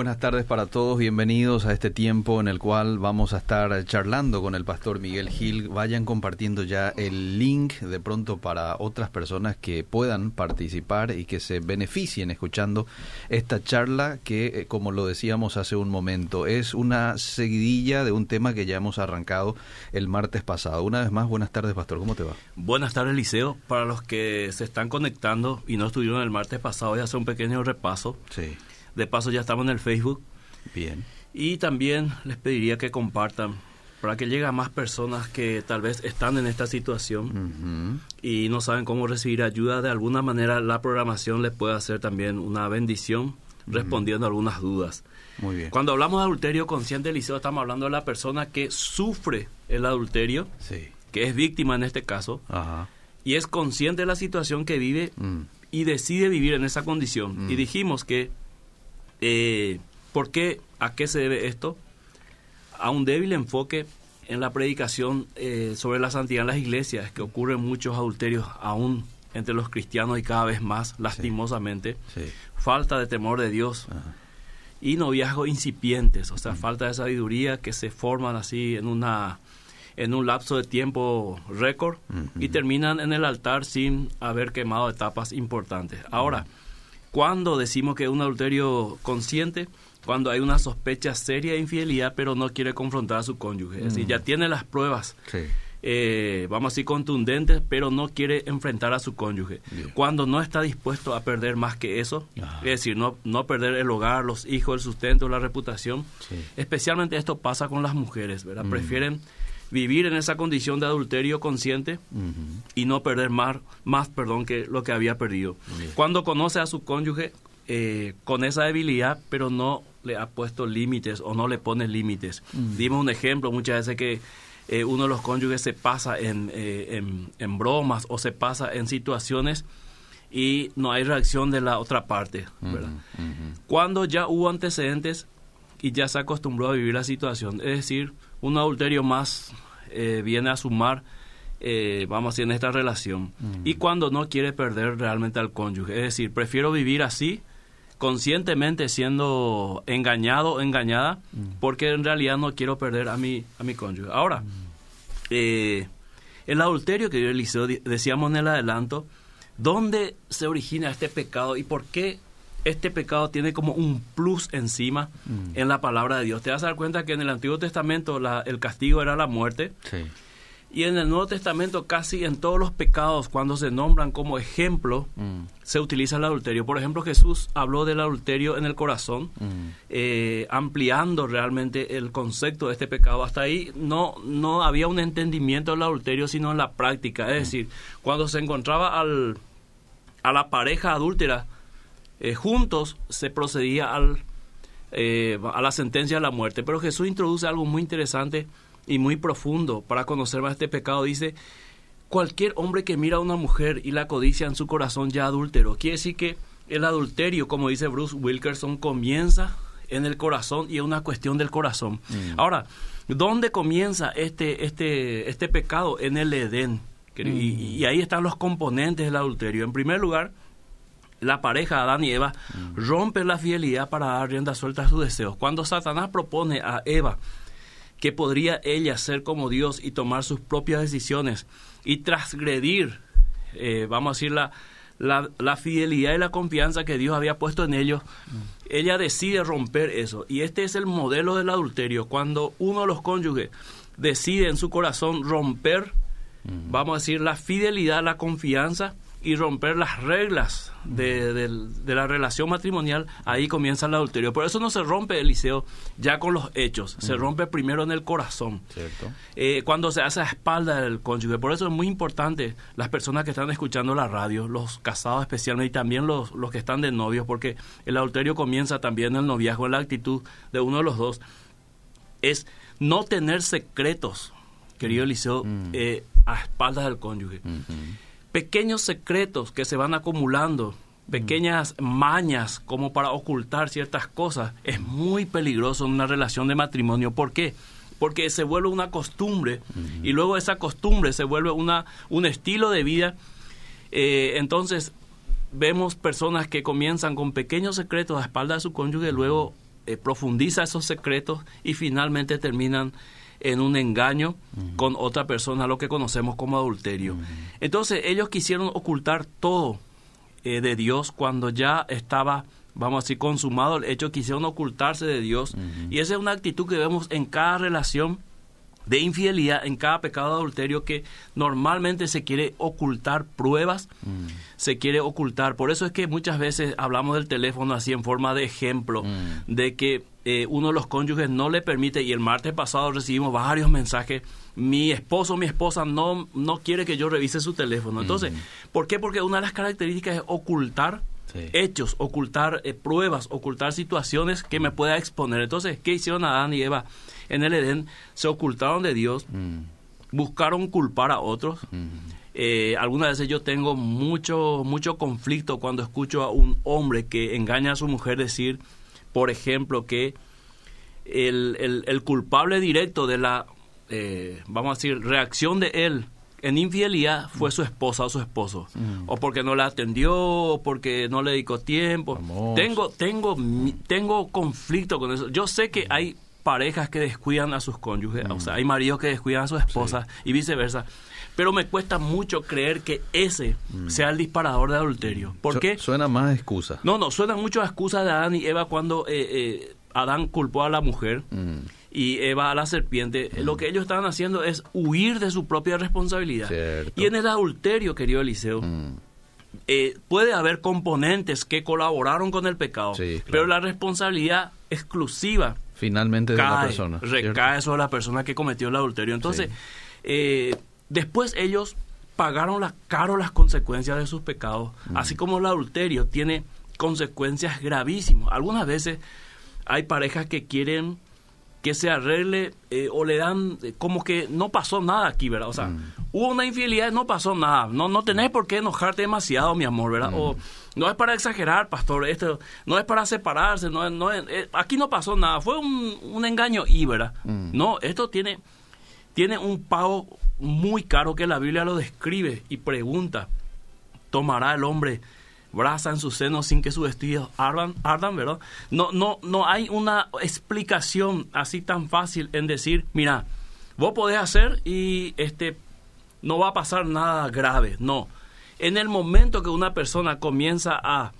buenas tardes para todos. Bienvenidos a este tiempo en el cual vamos a estar charlando con el pastor Miguel Gil. Vayan compartiendo ya el link de pronto para otras personas que puedan participar y que se beneficien escuchando esta charla que, eh, como lo decíamos hace un momento, es una seguidilla de un tema que ya hemos arrancado el martes pasado. Una vez más, buenas tardes, pastor. ¿Cómo te va? Buenas tardes, Liceo. Para los que se están conectando y no estuvieron el martes pasado, voy a hacer un pequeño repaso. Sí. De paso ya estamos en el Facebook. Bien. Y también les pediría que compartan para que llegue a más personas que tal vez están en esta situación y no saben cómo recibir ayuda. De alguna manera la programación les puede hacer también una bendición respondiendo a algunas dudas. Muy bien. Cuando hablamos de adulterio consciente, Liceo, estamos hablando de la persona que sufre el adulterio, Sí. que es víctima en este caso, Ajá. y es consciente de la situación que vive Mm. y decide vivir en esa condición. Mm. Y dijimos que, eh, ¿por qué? ¿A qué se debe esto? A un débil enfoque en la predicación eh, sobre la santidad en las iglesias, que ocurren muchos adulterios aún entre los cristianos y cada vez más, lastimosamente. Sí. Falta de temor de Dios Ajá. y noviazgos incipientes, o Mm. sea, falta de sabiduría que se forman así en una en un lapso de tiempo récord y terminan en el altar sin haber quemado etapas importantes. Ahora, cuando decimos que es un adulterio consciente, cuando hay una sospecha seria de infidelidad, pero no quiere confrontar a su cónyuge. Es decir, ya tiene las pruebas, Sí. eh, vamos a decir, contundentes, pero no quiere enfrentar a su cónyuge. Bien. Cuando no está dispuesto a perder más que eso, es decir, no, no perder el hogar, los hijos, el sustento, la reputación. Sí. Especialmente esto pasa con las mujeres, ¿verdad? Mm. Prefieren vivir en esa condición de adulterio consciente y no perder más, más perdón, que lo que había perdido. Bien. Cuando conoce a su cónyuge eh, con esa debilidad, pero no le ha puesto límites o no le pone límites. Mm. Dimos un ejemplo muchas veces que eh, uno de los cónyuges se pasa en, eh, en, en bromas o se pasa en situaciones y no hay reacción de la otra parte. Cuando ya hubo antecedentes y ya se acostumbró a vivir la situación, es decir, un adulterio más eh, viene a sumar, eh, vamos a decir, en esta relación. Mm. Y cuando no quiere perder realmente al cónyuge, es decir, prefiero vivir así, conscientemente siendo engañado o engañada, Mm. porque en realidad no quiero perder a mi, a mi cónyuge. Ahora, eh, el adulterio que yo Eliseo decíamos en el adelanto, ¿dónde se origina este pecado y por qué este pecado tiene como un plus encima Mm. en la palabra de Dios? Te vas a dar cuenta que en el Antiguo Testamento la- el castigo era la muerte Sí. y en el Nuevo Testamento casi en todos los pecados cuando se nombran como ejemplo Mm. se utiliza el adulterio. Por ejemplo, Jesús habló del adulterio en el corazón Mm. eh, ampliando realmente el concepto de este pecado. Hasta ahí no, no había un entendimiento del adulterio, sino en la práctica. Es decir, cuando se encontraba al, a la pareja adúltera eh, juntos, se procedía al, eh, a la sentencia de la muerte. Pero Jesús introduce algo muy interesante y muy profundo para conocer más este pecado. Dice, cualquier hombre que mira a una mujer y la codicia en su corazón ya adúltero. Quiere decir que el adulterio, como dice Bruce Wilkerson, comienza en el corazón y es una cuestión del corazón. Mm. Ahora, ¿dónde comienza este, este, este pecado? En el Edén. Y, y ahí están los componentes del adulterio. En primer lugar, la pareja Adán y Eva rompe la fidelidad para dar rienda suelta a sus deseos. Cuando Satanás propone a Eva que podría ella ser como Dios y tomar sus propias decisiones y transgredir, eh, vamos a decir, la, la, la fidelidad y la confianza que Dios había puesto en ellos, ella decide romper eso. Y este es el modelo del adulterio. Cuando uno de los cónyuges decide en su corazón romper, vamos a decir, la fidelidad, la confianza y romper las reglas de, del- de la relación matrimonial, ahí comienza el adulterio. Por eso no se rompe, Eliseo, ya con los hechos, se rompe primero en el corazón. ¿Cierto? Eh, cuando se hace a espalda del cónyuge. Por eso es muy importante las personas que están escuchando la radio, los casados especialmente, y también los, los que están de novios, porque el adulterio comienza también en el noviazgo, en la actitud de uno de los dos, es no tener secretos, querido Eliseo, eh, a espaldas del cónyuge. Pequeños secretos que se van acumulando, pequeñas mañas como para ocultar ciertas cosas, es muy peligroso en una relación de matrimonio. ¿Por qué? Porque se vuelve una costumbre y luego esa costumbre se vuelve una, un estilo de vida. Eh, entonces vemos personas que comienzan con pequeños secretos a espalda de su cónyuge, luego eh, profundiza esos secretos y finalmente terminan en un engaño con otra persona, lo que conocemos como adulterio. Entonces ellos quisieron ocultar todo eh, de Dios cuando ya estaba, vamos a decir, consumado el hecho, quisieron ocultarse de Dios. Y esa es una actitud que vemos en cada relación de infidelidad, en cada pecado de adulterio que normalmente se quiere ocultar pruebas, mm. se quiere ocultar. Por eso es que muchas veces hablamos del teléfono así en forma de ejemplo, mm. de que eh, uno de los cónyuges no le permite, y el martes pasado recibimos varios mensajes, mi esposo o mi esposa no, no quiere que yo revise su teléfono. Entonces, mm. ¿por qué? Porque una de las características es ocultar hechos, ocultar eh, pruebas, ocultar situaciones que me pueda exponer. Entonces, ¿qué hicieron Adán y Eva? en el Edén se ocultaron de Dios, mm. buscaron culpar a otros. Mm. Eh, algunas veces yo tengo mucho, mucho conflicto cuando escucho a un hombre que engaña a su mujer decir, por ejemplo, que el, el, culpable directo de la, eh, vamos a decir, reacción de él en infidelidad fue su esposa o su esposo. Mm. O porque no la atendió, o porque no le dedicó tiempo. Tengo, tengo, tengo conflicto con eso. Yo sé que hay parejas que descuidan a sus cónyuges, o sea, hay maridos que descuidan a sus esposas y viceversa. Pero me cuesta mucho creer que ese mm. sea el disparador de adulterio. ¿Por qué? Suena más excusa. No, no, suena mucho a excusa de Adán y Eva cuando eh, eh, Adán culpó a la mujer mm. Y Eva a la serpiente. Mm. Lo que ellos estaban haciendo es huir de su propia responsabilidad. Y en el adulterio, querido Eliseo, eh, puede haber componentes que colaboraron con el pecado, pero la responsabilidad exclusiva finalmente de la persona. Recae sobre la persona que cometió el adulterio. Entonces, eh, después ellos pagaron las, caro las consecuencias de sus pecados, mm. así como el adulterio tiene consecuencias gravísimas. Algunas veces hay parejas que quieren que se arregle eh, o le dan eh, como que no pasó nada aquí, ¿verdad? O sea, mm. hubo una infidelidad, no pasó nada. No, no tenés por qué enojarte demasiado, mi amor, ¿verdad? O mm. no es para exagerar, pastor, esto no es para separarse, no, no eh, aquí no pasó nada, fue un, un engaño y, ¿verdad? Mm. No, esto tiene, tiene un pago muy caro que la Biblia lo describe y pregunta, ¿tomará el hombre brasa en su seno sin que sus vestidos ardan, ardan, ¿verdad? No, no, no hay una explicación así tan fácil en decir, mira, vos podés hacer y este no va a pasar nada grave. No. En el momento que una persona comienza a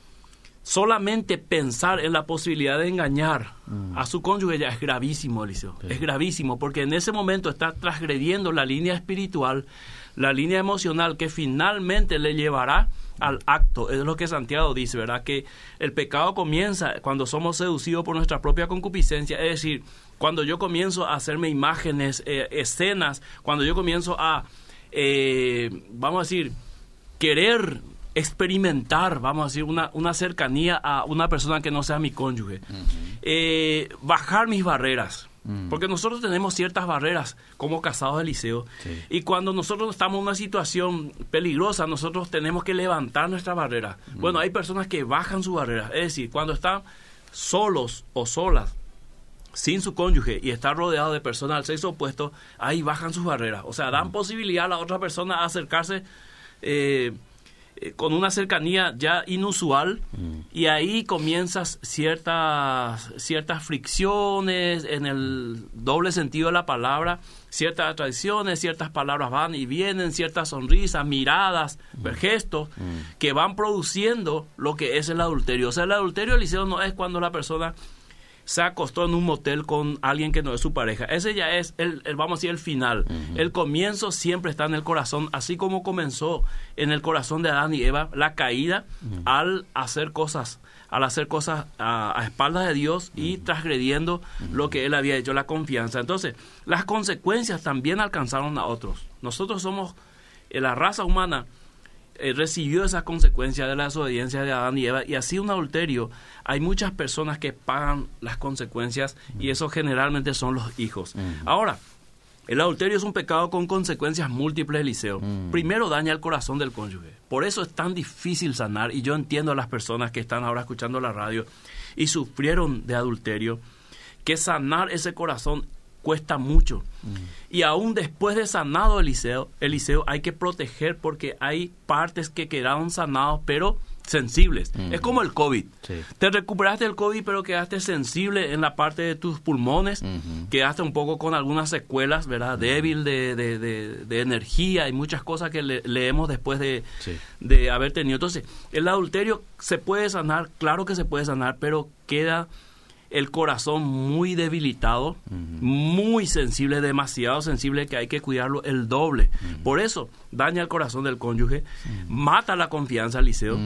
solamente pensar en la posibilidad de engañar mm. a su cónyuge ya es gravísimo, Eliseo. Es gravísimo porque en ese momento está transgrediendo la línea espiritual, la línea emocional que finalmente le llevará al acto. Es lo que Santiago dice, ¿verdad? Que el pecado comienza cuando somos seducidos por nuestra propia concupiscencia. Es decir, cuando yo comienzo a hacerme imágenes, eh, escenas, cuando yo comienzo a, eh, vamos a decir, querer experimentar, vamos a decir, una, una cercanía a una persona que no sea mi cónyuge. Eh, bajar mis barreras. Mm. Porque nosotros tenemos ciertas barreras como casados de liceo. Y cuando nosotros estamos en una situación peligrosa, nosotros tenemos que levantar nuestra barrera. Mm. Bueno, hay personas que bajan su barrera. Es decir, cuando están solos o solas, sin su cónyuge y están rodeados de personas del sexo opuesto, ahí bajan sus barreras. O sea, dan mm. posibilidad a la otra persona a acercarse. Eh, eh, con una cercanía ya inusual mm. y ahí comienzas ciertas, ciertas fricciones en el doble sentido de la palabra, ciertas tradiciones, ciertas palabras van y vienen, ciertas sonrisas, miradas, mm. gestos mm. que van produciendo lo que es el adulterio. O sea, el adulterio, Eliseo, no es cuando la persona se acostó en un motel con alguien que no es su pareja. Ese ya es, el, vamos a decir, el final. El comienzo siempre está en el corazón, así como comenzó en el corazón de Adán y Eva la caída al hacer cosas al hacer cosas a, espaldas de Dios y transgrediendo lo que Él había hecho, la confianza. Entonces, las consecuencias también alcanzaron a otros. Nosotros somos, eh, la raza humana, eh, recibió esas consecuencias de la desobediencia de Adán y Eva y así un adulterio hay muchas personas que pagan las consecuencias y eso generalmente son los hijos. Ahora, el adulterio es un pecado con consecuencias múltiples, Eliseo. Primero daña el corazón del cónyuge. Por eso es tan difícil sanar y yo entiendo a las personas que están ahora escuchando la radio y sufrieron de adulterio, que sanar ese corazón cuesta mucho. Mm. Y aún después de sanado Eliseo, Eliseo hay que proteger porque hay partes que quedaron sanados, pero sensibles. Es como el COVID. Te recuperaste del COVID, pero quedaste sensible en la parte de tus pulmones, quedaste un poco con algunas secuelas, ¿verdad? Débil de, de, energía y muchas cosas que leemos después de, de haber tenido. Entonces, el adulterio se puede sanar, claro que se puede sanar, pero queda el corazón muy debilitado, muy sensible, demasiado sensible que hay que cuidarlo el doble. Por eso daña el corazón del cónyuge, mata la confianza, Liceo.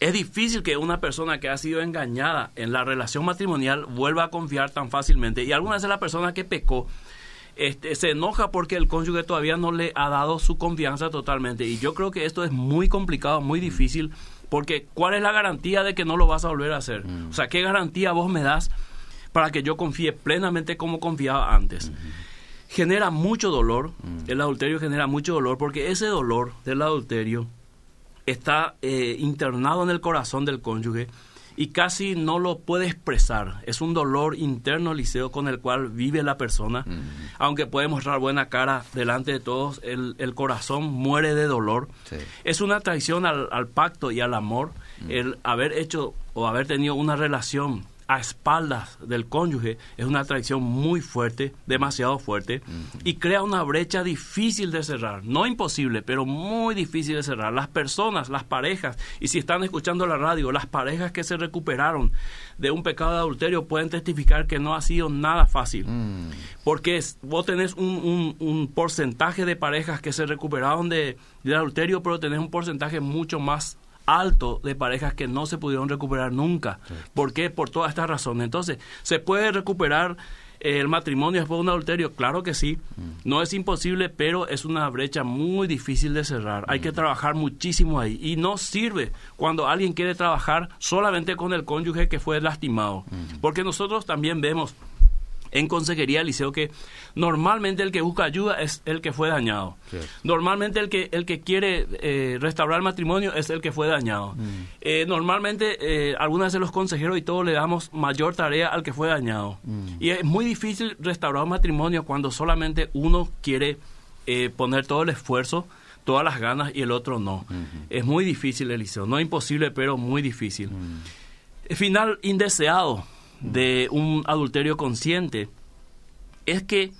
Es difícil que una persona que ha sido engañada en la relación matrimonial vuelva a confiar tan fácilmente. Y algunas veces la persona que pecó este, se enoja porque el cónyuge todavía no le ha dado su confianza totalmente. Y yo creo que esto es muy complicado, muy difícil porque ¿cuál es la garantía de que no lo vas a volver a hacer? Mm. O sea, ¿qué garantía vos me das para que yo confíe plenamente como confiaba antes? Genera mucho dolor, mm. el adulterio genera mucho dolor porque ese dolor del adulterio está eh, internado en el corazón del cónyuge y casi no lo puede expresar. Es un dolor interno, Liceo, con el cual vive la persona. Aunque puede mostrar buena cara delante de todos, el, corazón muere de dolor. Es una traición al, pacto y al amor el haber hecho o haber tenido una relación a espaldas del cónyuge es una traición muy fuerte, demasiado fuerte, y crea una brecha difícil de cerrar. No imposible, pero muy difícil de cerrar. Las personas, las parejas, y si están escuchando la radio, las parejas que se recuperaron de un pecado de adulterio pueden testificar que no ha sido nada fácil. Mm. Porque vos tenés un, un, porcentaje de parejas que se recuperaron de, de adulterio, pero tenés un porcentaje mucho más alto de parejas que no se pudieron recuperar nunca. ¿Por qué? Por todas estas razones. Entonces, ¿se puede recuperar el matrimonio después de un adulterio? Claro que sí. Mm. No es imposible, pero es una brecha muy difícil de cerrar. Hay que mm. trabajar muchísimo ahí. Y no sirve cuando alguien quiere trabajar solamente con el cónyuge que fue lastimado. Mm. Porque nosotros también vemos en consejería liceo que normalmente el que busca ayuda es el que fue dañado. Normalmente el que el que quiere eh, restaurar el matrimonio es el que fue dañado. Mm. Eh, normalmente eh, algunas veces los consejeros y todos le damos mayor tarea al que fue dañado. Mm. Y es muy difícil restaurar un matrimonio cuando solamente uno quiere poner todo el esfuerzo todas las ganas y el otro no. Es muy difícil, Eliseo. No imposible, pero muy difícil. Mm. Final indeseado de un adulterio consciente es que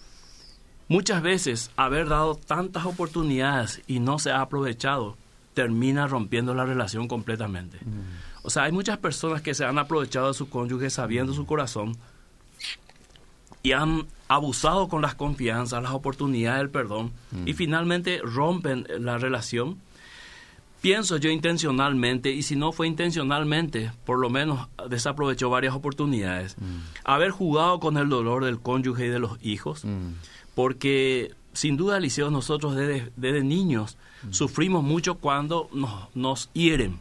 muchas veces haber dado tantas oportunidades y no se ha aprovechado termina rompiendo la relación completamente. Mm. O sea, hay muchas personas que se han aprovechado de su cónyuge sabiendo su corazón y han abusado con las confianzas, las oportunidades del perdón y mm. finalmente rompen la relación pienso yo intencionalmente, y si no fue intencionalmente, por lo menos desaprovechó varias oportunidades. Mm. Haber jugado con el dolor del cónyuge y de los hijos, mm. porque sin duda, Liceo, nosotros desde, niños mm. sufrimos mucho cuando nos, nos hieren.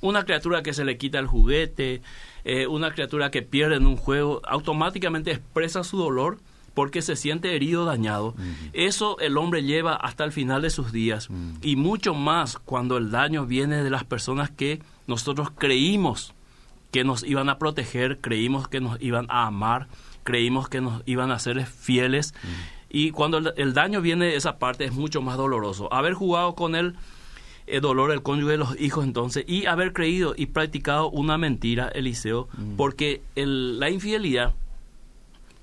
Una criatura que se le quita el juguete, eh, una criatura que pierde en un juego, automáticamente expresa su dolor porque se siente herido, dañado. Eso el hombre lleva hasta el final de sus días y mucho más cuando el daño viene de las personas que nosotros creímos que nos iban a proteger, creímos que nos iban a amar, creímos que nos iban a ser fieles. Y cuando el, daño viene de esa parte es mucho más doloroso. Haber jugado con él el dolor del cónyuge de los hijos entonces y haber creído y practicado una mentira, Eliseo, porque la infidelidad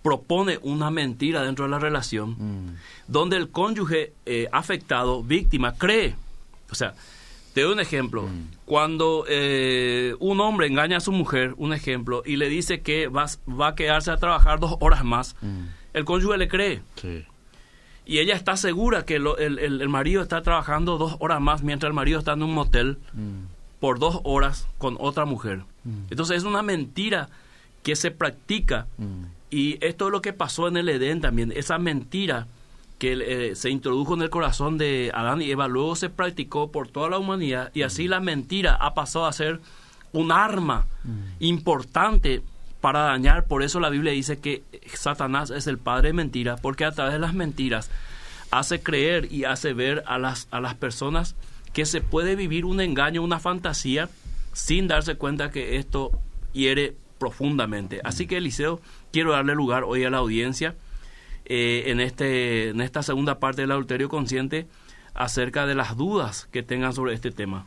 propone una mentira dentro de la relación, mm. donde el cónyuge eh, afectado, víctima, cree. O sea, te doy un ejemplo. Mm. Cuando eh, un hombre engaña a su mujer, un ejemplo, y le dice que va, va a quedarse a trabajar dos horas más, mm. el cónyuge le cree. Y ella está segura que el, el, marido está trabajando dos horas más mientras el marido está en un motel por dos horas con otra mujer. Entonces es una mentira que se practica y esto es lo que pasó en el Edén también, esa mentira que eh, se introdujo en el corazón de Adán y Eva, luego se practicó por toda la humanidad y así la mentira ha pasado a ser un arma mm. importante para dañar. Por eso la Biblia dice que Satanás es el padre de mentiras, porque a través de las mentiras hace creer y hace ver a las, a las personas que se puede vivir un engaño, una fantasía, sin darse cuenta que esto hiere profundamente. Así que Eliseo quiero darle lugar hoy a la audiencia eh, en, este, en esta segunda parte del adulterio consciente acerca de las dudas que tengan sobre este tema.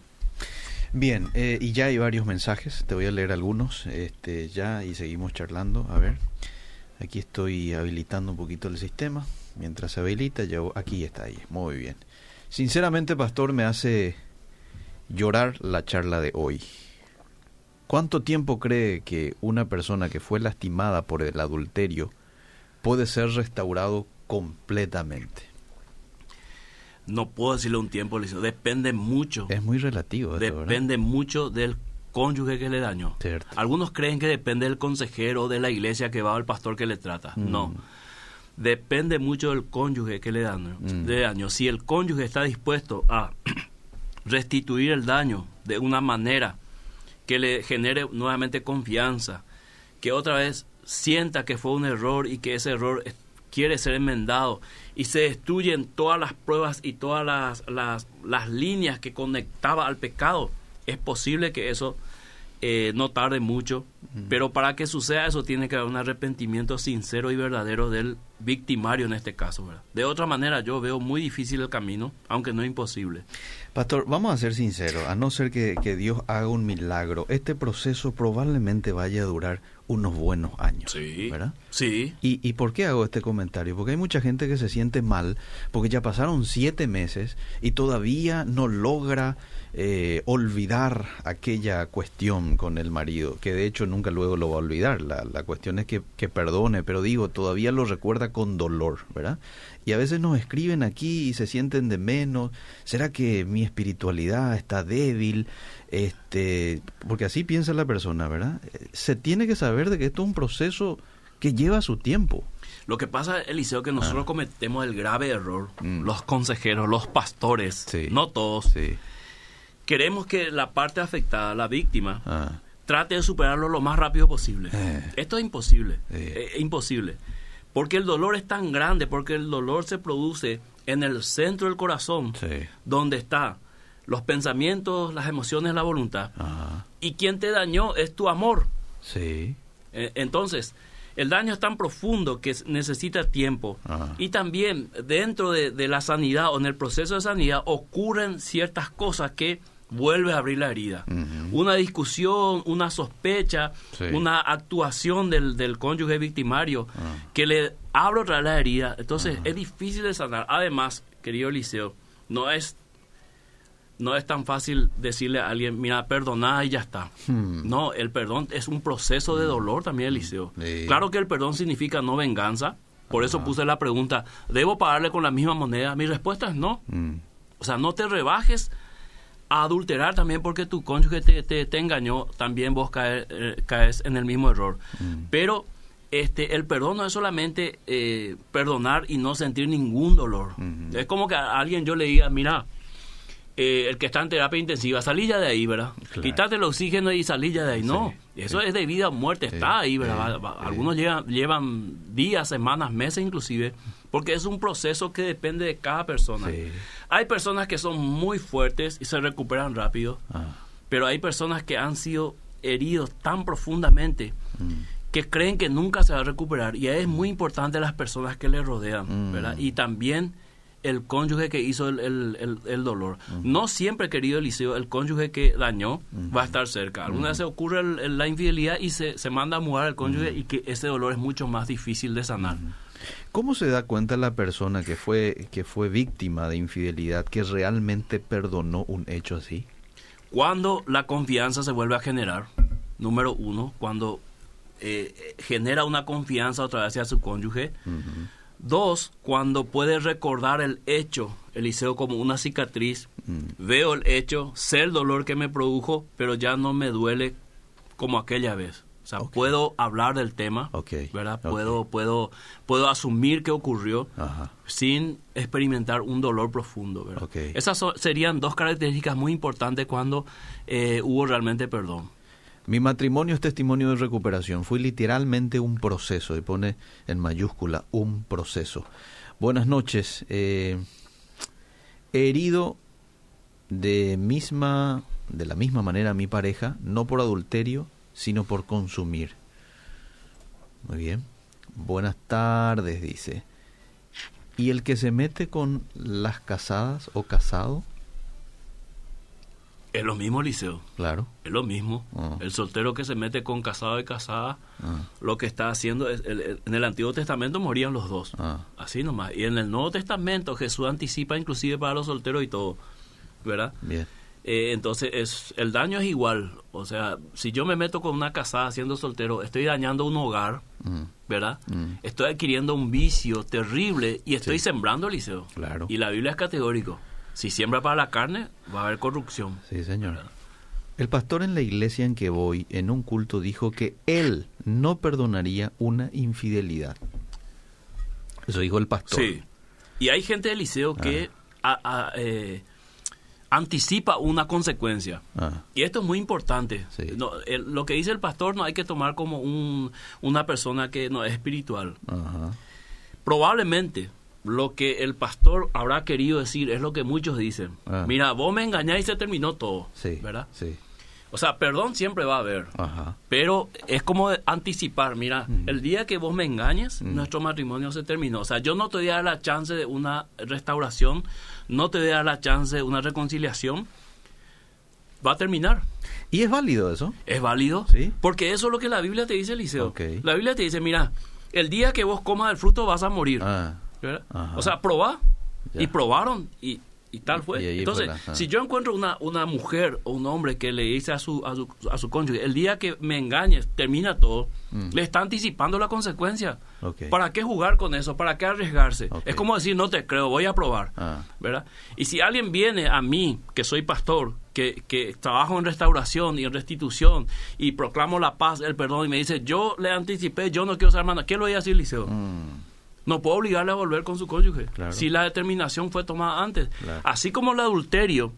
Bien, eh, y ya hay varios mensajes, te voy a leer algunos este, ya y seguimos charlando. A ver, aquí estoy habilitando un poquito el sistema. Mientras se habilita, yo, aquí está ahí, muy bien. Sinceramente, pastor, me hace llorar la charla de hoy. ¿Cuánto tiempo cree que una persona que fue lastimada por el adulterio puede ser restaurado completamente? No puedo decirle un tiempo, Liceo. Depende mucho. Es muy relativo. Esto, depende mucho del cónyuge que le dañó. Cierto. Algunos creen que depende del consejero de la iglesia que va al pastor que le trata. Mm. No. Depende mucho del cónyuge que le dañó. Mm. Dañó. Si el cónyuge está dispuesto a restituir el daño de una manera que le genere nuevamente confianza, que otra vez sienta que fue un error y que ese error quiere ser enmendado y se destruyen todas las pruebas y todas las, las, las líneas que conectaba al pecado, es posible que eso eh, no tarde mucho, pero para que suceda eso tiene que haber un arrepentimiento sincero y verdadero del victimario en este caso. ¿verdad? De otra manera yo veo muy difícil el camino, aunque no imposible. Pastor, vamos a ser sinceros, a no ser que, que Dios haga un milagro, este proceso probablemente vaya a durar unos buenos años, ¿verdad? Sí. ¿Y, ¿Y por qué hago este comentario? Porque hay mucha gente que se siente mal porque ya pasaron siete meses y todavía no logra eh, olvidar aquella cuestión con el marido, que de hecho nunca luego lo va a olvidar. La, la cuestión es que, que perdone, pero digo, todavía lo recuerda con dolor, ¿verdad? Y a veces nos escriben aquí y se sienten de menos. ¿Será que mi espiritualidad está débil? Este, porque así piensa la persona, ¿verdad? Se tiene que saber de que esto es un proceso que lleva su tiempo. Lo que pasa, Eliseo, que nosotros Ah. cometemos el grave error, Mm. los consejeros, los pastores, Sí. no todos, Sí. Queremos que la parte afectada, la víctima, Ah, trate de superarlo lo más rápido posible. Eh. Esto es imposible, eh, imposible. Porque el dolor es tan grande, porque el dolor se produce en el centro del corazón, sí. donde está los pensamientos, las emociones, la voluntad. Ajá. Y quien te dañó es tu amor. Sí. Eh, Entonces, el daño es tan profundo que necesita tiempo. Ajá. Y también dentro de, de la sanidad o en el proceso de sanidad ocurren ciertas cosas que vuelve a abrir la herida. Una discusión, una sospecha, Sí. una actuación del, del cónyuge victimario Ah. que le abre otra vez la herida. Entonces, es difícil de sanar. Además, querido Eliseo, no es no es tan fácil decirle a alguien, mira, perdona y ya está. Hmm. No, el perdón es un proceso de dolor también, Eliseo. Sí. Claro que el perdón significa no venganza. Por eso puse la pregunta, ¿debo pagarle con la misma moneda? Mi respuesta es no. Mm. O sea, no te rebajes a adulterar también porque tu cónyuge te, te, te engañó, también vos cae- eh, caes en el mismo error. Mm. Pero este el perdón no es solamente eh, perdonar y no sentir ningún dolor. Ujú. Es como que a alguien yo le diga, mira, eh, el que está en terapia intensiva, salí ya de ahí, ¿verdad? Claro. Quítate el oxígeno y salí ya de ahí. No, Sí, eso sí. es de vida o muerte, Sí, está ahí, ¿verdad? Algunos llevan, llevan días, semanas, meses inclusive, porque es un proceso que depende de cada persona. Sí. Hay personas que son muy fuertes y se recuperan rápido, Ah. pero hay personas que han sido heridos tan profundamente Mm. que creen que nunca se va a recuperar y es muy importante las personas que le rodean, Mm. ¿verdad? Y también el cónyuge que hizo el, el- el- el dolor. No siempre, querido Eliseo, el cónyuge que dañó va a estar cerca. Alguna vez se ocurre el- el- la infidelidad y se, se manda a mudar al cónyuge y que ese dolor es mucho más difícil de sanar. ¿Cómo se da cuenta la persona que fue, que fue víctima de infidelidad que realmente perdonó un hecho así? Cuando la confianza se vuelve a generar, número uno, cuando eh, genera una confianza otra vez hacia su cónyuge. Dos, cuando puede recordar el hecho, Eliseo, como una cicatriz. Mm. Veo el hecho, sé el dolor que me produjo, pero ya no me duele como aquella vez. O sea, Ok. puedo hablar del tema, Ok, ¿verdad? Puedo, puedo, puedo asumir que ocurrió Ajá. sin experimentar un dolor profundo, ¿verdad? Esas so- serían dos características muy importantes cuando eh, hubo realmente perdón. Mi matrimonio es testimonio de recuperación. Fue literalmente un proceso, y pone en mayúscula un proceso. Buenas noches. Eh, he herido de misma, de la misma manera a mi pareja, no por adulterio, sino por consumir. Muy bien. Buenas tardes, dice. ¿Y el que se mete con las casadas o casado? Es lo mismo, Liceo. Claro. Es lo mismo. Ah. El soltero que se mete con casado y casada, Ah. lo que está haciendo es, el- el- en el Antiguo Testamento morían los dos. Ah. Así nomás. Y en el Nuevo Testamento Jesús anticipa inclusive para los solteros y todo. ¿Verdad? Bien. Eh, entonces es, el daño es igual. O sea, si yo me meto con una casada siendo soltero, estoy dañando un hogar, Mm. ¿verdad? Mm. Estoy adquiriendo un vicio terrible y estoy sembrando, Liceo. Claro. Y la Biblia es categórico. Si siembra para la carne, va a haber corrupción. Sí, señor. El pastor en la iglesia en que voy, en un culto, dijo que él no perdonaría una infidelidad. Eso dijo el pastor. Sí. Y hay gente del liceo que a- a- eh, anticipa una consecuencia. Ah, Y esto es muy importante. Sí. No, el- lo que dice el pastor no hay que tomar como un, una persona que no es espiritual. ajá. Probablemente lo que el pastor habrá querido decir es lo que muchos dicen. Ah. Mira, vos me engañás y se terminó todo. Sí. ¿Verdad? Sí. O sea, perdón siempre va a haber. Ajá. Pero es como anticipar, mira, Mm. el día que vos me engañes, Mm. nuestro matrimonio se terminó. O sea, yo no te voy a dar la chance de una restauración, no te voy a dar la chance de una reconciliación. Va a terminar. ¿Y es válido eso? ¿Es válido? Sí. Porque eso es lo que la Biblia te dice, Eliseo. La Biblia te dice, mira, el día que vos comas el fruto vas a morir. Ah. O sea, probá. Ya. Y probaron y, y tal fue. Y Entonces, fue si yo encuentro una, una mujer o un hombre que le dice a su, a su, a su cónyuge, el día que me engañes, termina todo, Mm. le está anticipando la consecuencia. ¿Para qué jugar con eso? ¿Para qué arriesgarse? Es como decir, no te creo, voy a probar. Ah. ¿verdad? Y si alguien viene a mí, que soy pastor, que, que trabajo en restauración y en restitución y proclamo la paz, el perdón, y me dice, yo le anticipé, yo no quiero ser hermano, ¿qué lo voy a decir, Liceo? Mm, No puedo obligarle a volver con su cónyuge. Claro. Si la determinación fue tomada antes. Claro. Así como el adulterio,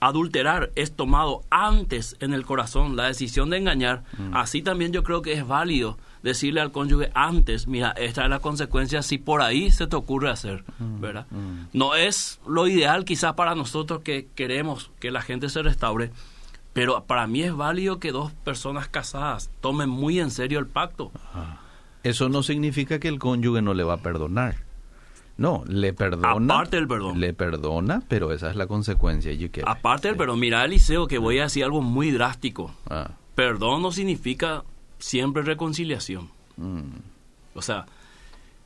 adulterar es tomado antes en el corazón, la decisión de engañar, Mm. así también yo creo que es válido decirle al cónyuge antes, mira, esta es la consecuencia si por ahí se te ocurre hacer, ¿verdad? mm. No es lo ideal quizás para nosotros que queremos que la gente se restaure, pero para mí es válido que dos personas casadas tomen muy en serio el pacto. ah. Eso no significa que el cónyuge no le va a perdonar. No, le perdona. Aparte del perdón. Le perdona, pero esa es la consecuencia. It. Aparte del Sí. perdón, mira, Eliseo, que voy a decir algo muy drástico. Ah, Perdón no significa siempre reconciliación. mm, O sea,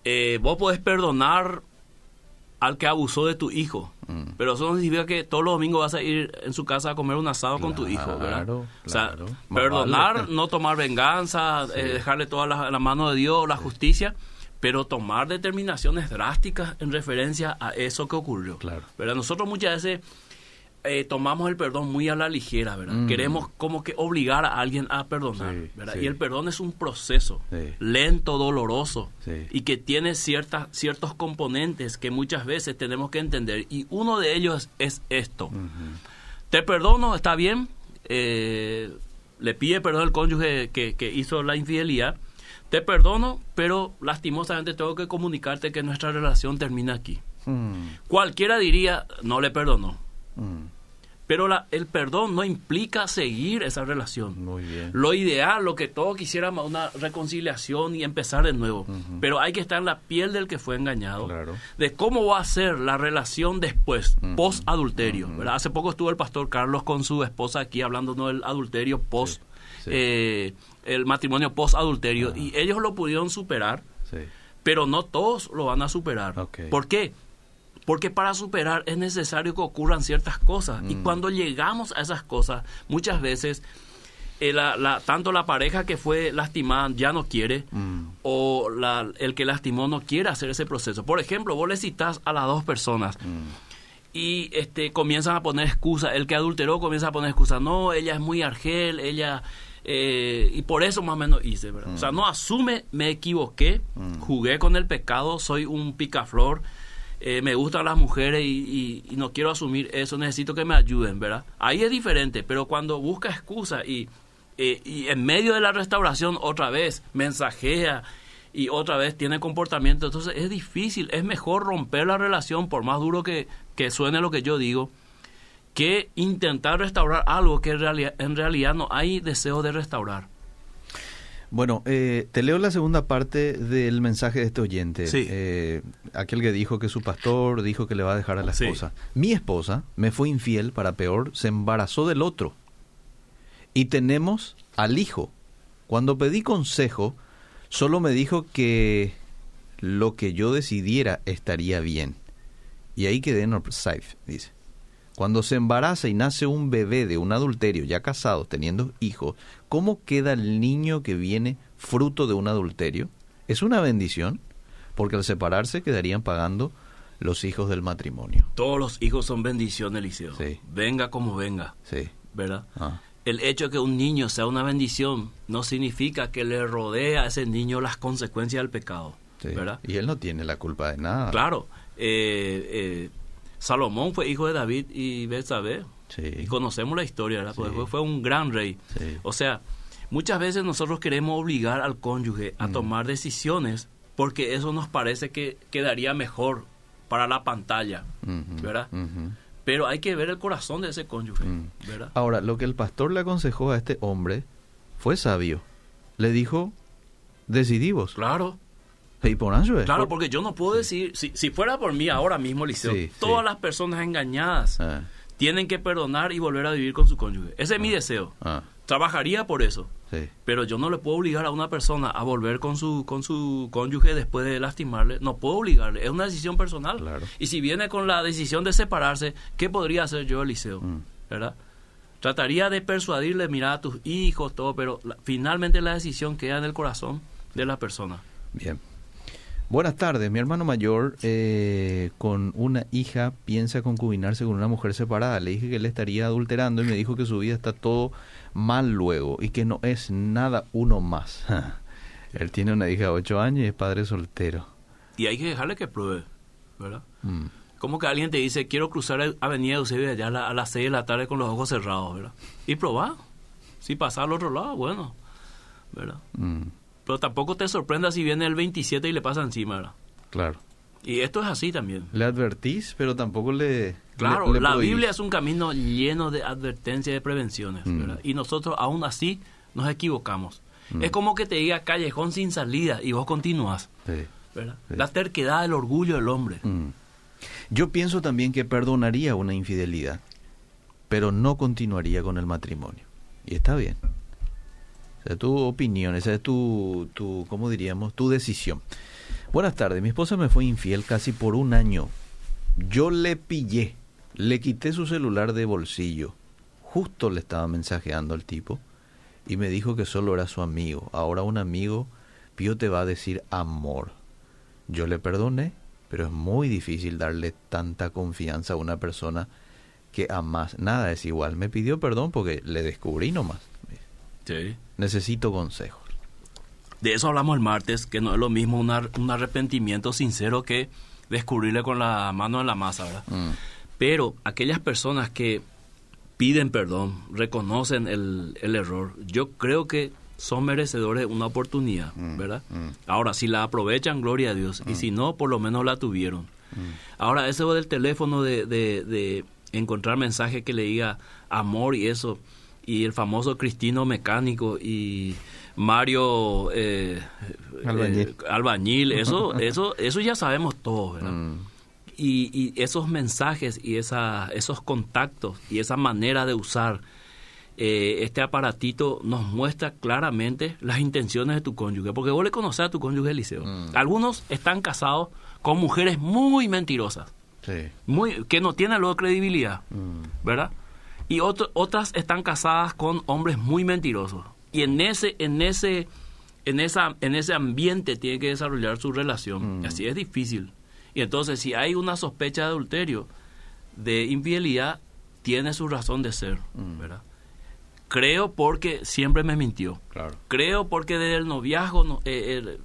eh, vos podés perdonar al que abusó de tu hijo, Mm. pero eso no significa que todos los domingos vas a ir en su casa a comer un asado con tu hijo, ¿verdad? Claro, o sea, claro. Perdonar, vale. no tomar venganza, eh, dejarle toda la, la mano de Dios, la justicia, pero tomar determinaciones drásticas en referencia a eso que ocurrió. Claro. ¿verdad? Nosotros muchas veces eh, tomamos el perdón muy a la ligera, ¿verdad? Mm. Queremos como que obligar a alguien a perdonar, Sí, ¿verdad? sí. Y el perdón es un proceso Sí. lento, doloroso y que tiene ciertas, ciertos componentes que muchas veces tenemos que entender. Y uno de ellos es esto. Te perdono, está bien. eh, le pide perdón al cónyuge que, que hizo la infidelidad. Te perdono, pero lastimosamente tengo que comunicarte que nuestra relación termina aquí. Mm, Cualquiera diría, no le perdono. mm, Pero la- el perdón no implica seguir esa relación. Muy bien. Lo ideal, lo que todos quisiéramos, una reconciliación y empezar de nuevo. Pero hay que estar en la piel del que fue engañado. Claro. De cómo va a ser la relación después, Ujú. post adulterio. Ujú. Hace poco estuvo el pastor Carlos con su esposa aquí hablándonos del adulterio post, sí. eh, el matrimonio post adulterio. Ah. Y ellos lo pudieron superar, Sí. pero no todos lo van a superar. Ok. ¿Por qué? Porque para superar es necesario que ocurran ciertas cosas. Y Mm. cuando llegamos a esas cosas, muchas veces, eh, la- la- tanto la pareja que fue lastimada ya no quiere, Mm, o la- el que lastimó no quiere hacer ese proceso. Por ejemplo, vos le citas a las dos personas mm, y este comienzan a poner excusas. El que adulteró comienza a poner excusas. No, ella es muy argel, ella... eh, y por eso más o menos hice, ¿verdad? O sea, no asume, me equivoqué, jugué con el pecado, soy un picaflor, eh, me gustan las mujeres y, no quiero asumir eso, necesito que me ayuden, ¿verdad? Ahí es diferente, pero cuando busca excusa y, eh, y en medio de la restauración otra vez mensajea y otra vez tiene comportamiento, entonces es difícil, es mejor romper la relación, por más duro que, que suene lo que yo digo, que intentar restaurar algo que en realidad, en realidad no hay deseo de restaurar. Bueno, eh, te leo la segunda parte del mensaje de este oyente. Sí. Eh, aquel que dijo que su pastor dijo que le va a dejar a la Sí. esposa. Mi esposa me fue infiel, para peor, se embarazó del otro. Y tenemos al hijo. Cuando pedí consejo, solo me dijo que lo que yo decidiera estaría bien. Y ahí quedé en safe, dice. Cuando se embaraza y nace un bebé de un adulterio, ya casados, teniendo hijos, ¿cómo queda el niño que viene fruto de un adulterio? ¿Es una bendición? Porque al separarse quedarían pagando los hijos del matrimonio. Todos los hijos son bendiciones, Eliseo. Sí. Venga como venga, Sí. ¿verdad? Ah, El hecho de que un niño sea una bendición no significa que le rodee a ese niño las consecuencias del pecado, sí. ¿verdad? Y él no tiene la culpa de nada. Claro, eh, eh, Salomón fue hijo de David y Betsabé. Sí. Y conocemos la historia, ¿verdad? Porque Sí. fue, un gran rey. Sí. O sea, muchas veces nosotros queremos obligar al cónyuge Mm. a tomar decisiones porque eso nos parece que quedaría mejor para la pantalla, ¿verdad? Pero hay que ver el corazón de ese cónyuge, Mm. ¿verdad? Ahora, lo que el pastor le aconsejó a este hombre fue sabio. Le dijo, decidí vos. Claro, Y por es. claro, porque yo no puedo decir, si, si fuera por mí ahora mismo, Liceo, Sí, todas sí. las personas engañadas Ah, tienen que perdonar y volver a vivir con su cónyuge. Ese es mi deseo. ah, Trabajaría por eso. sí. Pero yo no le puedo obligar a una persona a volver con su con su cónyuge después de lastimarle. No puedo obligarle. Es una decisión personal. Claro. Y si viene con la decisión de separarse, ¿qué podría hacer yo, Eliseo? Mm. ¿Verdad? Trataría de persuadirle, mira a tus hijos, todo, pero la- finalmente la decisión queda en el corazón de la persona. Bien. Buenas tardes. Mi hermano mayor eh, con una hija piensa concubinarse con una mujer separada. Le dije que él estaría adulterando y me dijo que su vida está todo mal luego y que no es nada uno más. él tiene una hija de 8 años y es padre soltero. Y hay que dejarle que pruebe, ¿verdad? Mm, Como que alguien te dice, quiero cruzar el- Avenida Eusebio allá a, la- a las 6 de la tarde con los ojos cerrados, ¿verdad? Y probar. Si pasa al otro lado, bueno, ¿verdad? mm, Pero tampoco te sorprenda si viene el 27 y le pasa encima, ¿verdad? claro. Y esto es así también. Le advertís, pero tampoco le... Claro, le- le la prohibís. Biblia es un camino lleno de advertencias y de prevenciones, Mm. ¿verdad? Y nosotros aún así nos equivocamos. Mm. Es como que te diga callejón sin salida y vos continúas. Sí. La terquedad, el orgullo del hombre. Mm. Yo pienso también que perdonaría una infidelidad, pero no continuaría con el matrimonio. Y está bien. Esa es tu opinión, esa es tu, tu, ¿cómo diríamos? Tu decisión. Buenas tardes, mi esposa me fue infiel casi por un año. Yo le pillé, le quité su celular de bolsillo. Justo le estaba mensajeando al tipo y me dijo que solo era su amigo. Ahora un amigo, Pío te va a decir amor. Yo le perdoné, pero es muy difícil darle tanta confianza a una persona que amas. Nada es igual. Me pidió perdón porque le descubrí nomás. Sí. Necesito consejos. De eso hablamos el martes, que no es lo mismo un ar- un arrepentimiento sincero que descubrirle con la mano en la masa, ¿verdad? Mm, Pero aquellas personas que piden perdón, reconocen el, el error, yo creo que son merecedores de una oportunidad, Mm, ¿verdad? mm. Ahora, si la aprovechan, gloria a Dios. Y si no, por lo menos la tuvieron. Ahora, eso del teléfono de, de, de encontrar mensajes que le diga amor y eso, y el famoso Cristino Mecánico y Mario eh, Albañil. eh, Albañil, eso, eso, eso ya sabemos todos, ¿verdad? Mm, Y, y esos mensajes y esa, esos contactos y esa manera de usar eh, este aparatito nos muestra claramente las intenciones de tu cónyuge. Porque vos le conoces a tu cónyuge, Eliseo. Mm. Algunos están casados con mujeres muy mentirosas, sí. muy que no tienen luego credibilidad, Mm, ¿verdad? Y otro- otras están casadas con hombres muy mentirosos. Y en ese, en ese, en esa, en ese ambiente tiene que desarrollar su relación. Mm. Así es difícil. Y entonces, si hay una sospecha de adulterio, de infidelidad, tiene su razón de ser, Mm. ¿verdad? Creo porque siempre me mintió. claro. Creo porque desde el noviazgo no- eh, eh,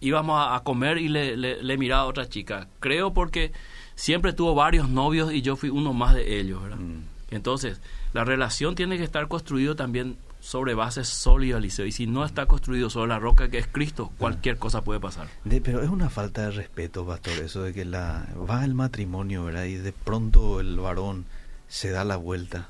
íbamos a, a comer y le, le, le miraba a otra chica. Creo porque siempre tuvo varios novios y yo fui uno más de ellos, ¿verdad? Mm, Entonces, la relación tiene que estar construido también sobre bases sólidas, Liceo. Y si no está construido sobre la roca que es Cristo, cualquier cosa puede pasar. De- pero es una falta de respeto, pastor, eso de que la va el matrimonio, ¿verdad? Y de pronto el varón se da la vuelta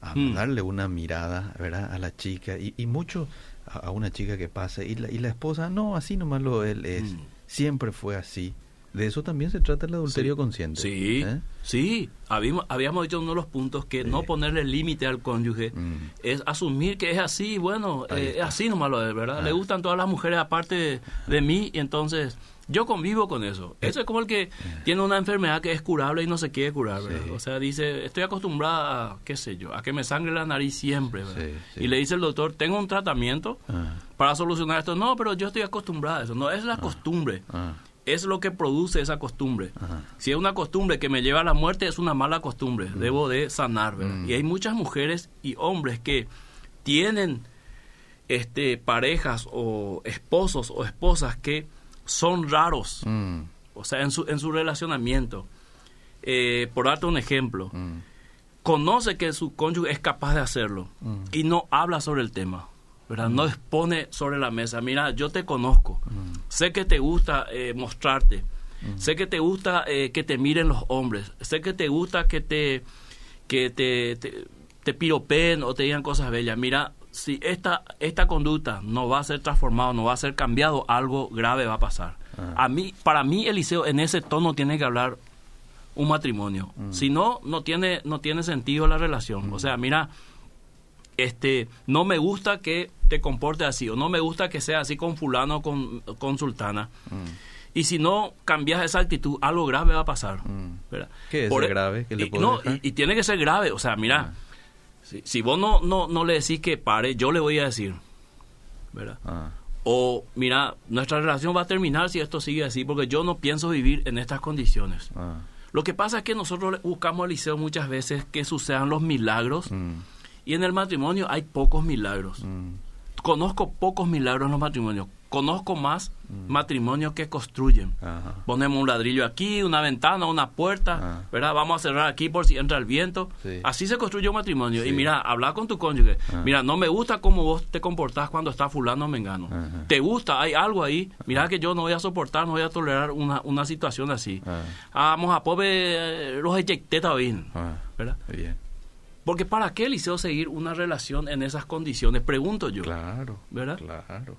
a Mm. darle una mirada, ¿verdad? A la chica. Y, y muchos a, una chica que pase y la, y la esposa, no, así nomás lo él es, Mm. siempre fue así. De eso también se trata el adulterio consciente. Sí, ¿eh? sí. Habíamos, habíamos dicho en uno de los puntos que Sí. no ponerle límite al cónyuge Mm. es asumir que es así, bueno, eh, es así nomás lo es, ¿verdad? Ah. Le gustan todas las mujeres aparte de, de mí y entonces yo convivo con eso. Eh. Eso es como el que tiene una enfermedad que es curable y no se quiere curar, ¿verdad? Sí. O sea, dice, estoy acostumbrada a, qué sé yo, a que me sangre la nariz siempre, ¿verdad? Sí, sí. Y le dice el doctor, tengo un tratamiento Ah, para solucionar esto. No, pero yo estoy acostumbrada a eso. No, es la costumbre. ah, Es lo que produce esa costumbre. ajá. Si es una costumbre que me lleva a la muerte, es una mala costumbre. Debo de sanar, ¿verdad? Mm. Y hay muchas mujeres y hombres que tienen este, parejas o esposos o esposas que son raros, Mm, o sea, en su, en su relacionamiento. Eh, por darte un ejemplo, mm, conoce que su cónyuge es capaz de hacerlo Mm. y no habla sobre el tema, ¿verdad? No expone sobre la mesa, mira, yo te conozco, mm, sé que te gusta eh, mostrarte, sé que te gusta eh, que te miren los hombres, sé que te gusta que te que te, te, te piropeen o te digan cosas bellas. Mira, si esta esta conducta no va a ser transformado, no va a ser cambiado, algo grave va a pasar. Ah. A mí, para mí, Eliseo, en ese tono tiene que hablar un matrimonio. Mm. Si no, no tiene, no tiene sentido la relación. O sea, mira, este, no me gusta que te comportes así, o no me gusta que sea así con fulano o con, con sultana. mm, Y si no cambias esa actitud, algo grave va a pasar. mm. ¿Qué es Por e- grave le y, no, y, y tiene que ser grave. O sea, mira, Ah. si, si vos no, no, no le decís que pare, yo le voy a decir. ¿verdad? Ah, O, mira, nuestra relación va a terminar si esto sigue así, porque yo no pienso vivir en estas condiciones. ah, Lo que pasa es que nosotros buscamos, Eliseo, muchas veces que sucedan los milagros, mm, y en el matrimonio hay pocos milagros. mm, Conozco pocos milagros en los matrimonios. Conozco más Mm. matrimonios que construyen. ajá. Ponemos un ladrillo aquí, una ventana, una puerta, Ah. ¿verdad? Vamos a cerrar aquí por si entra el viento. Sí. Así se construye un matrimonio. Sí. Y mira, habla con tu cónyuge. Ah. Mira, no me gusta cómo vos te comportás cuando está fulano o mengano. ¿Te gusta? Hay algo ahí. Mira que yo no voy a soportar, no voy a tolerar una, una situación así. Ah, Vamos a pobre los eyecteta bien, ¿verdad? bien. Porque ¿para qué, Eliseo, seguir una relación en esas condiciones? Pregunto yo. Claro, ¿Verdad? Claro.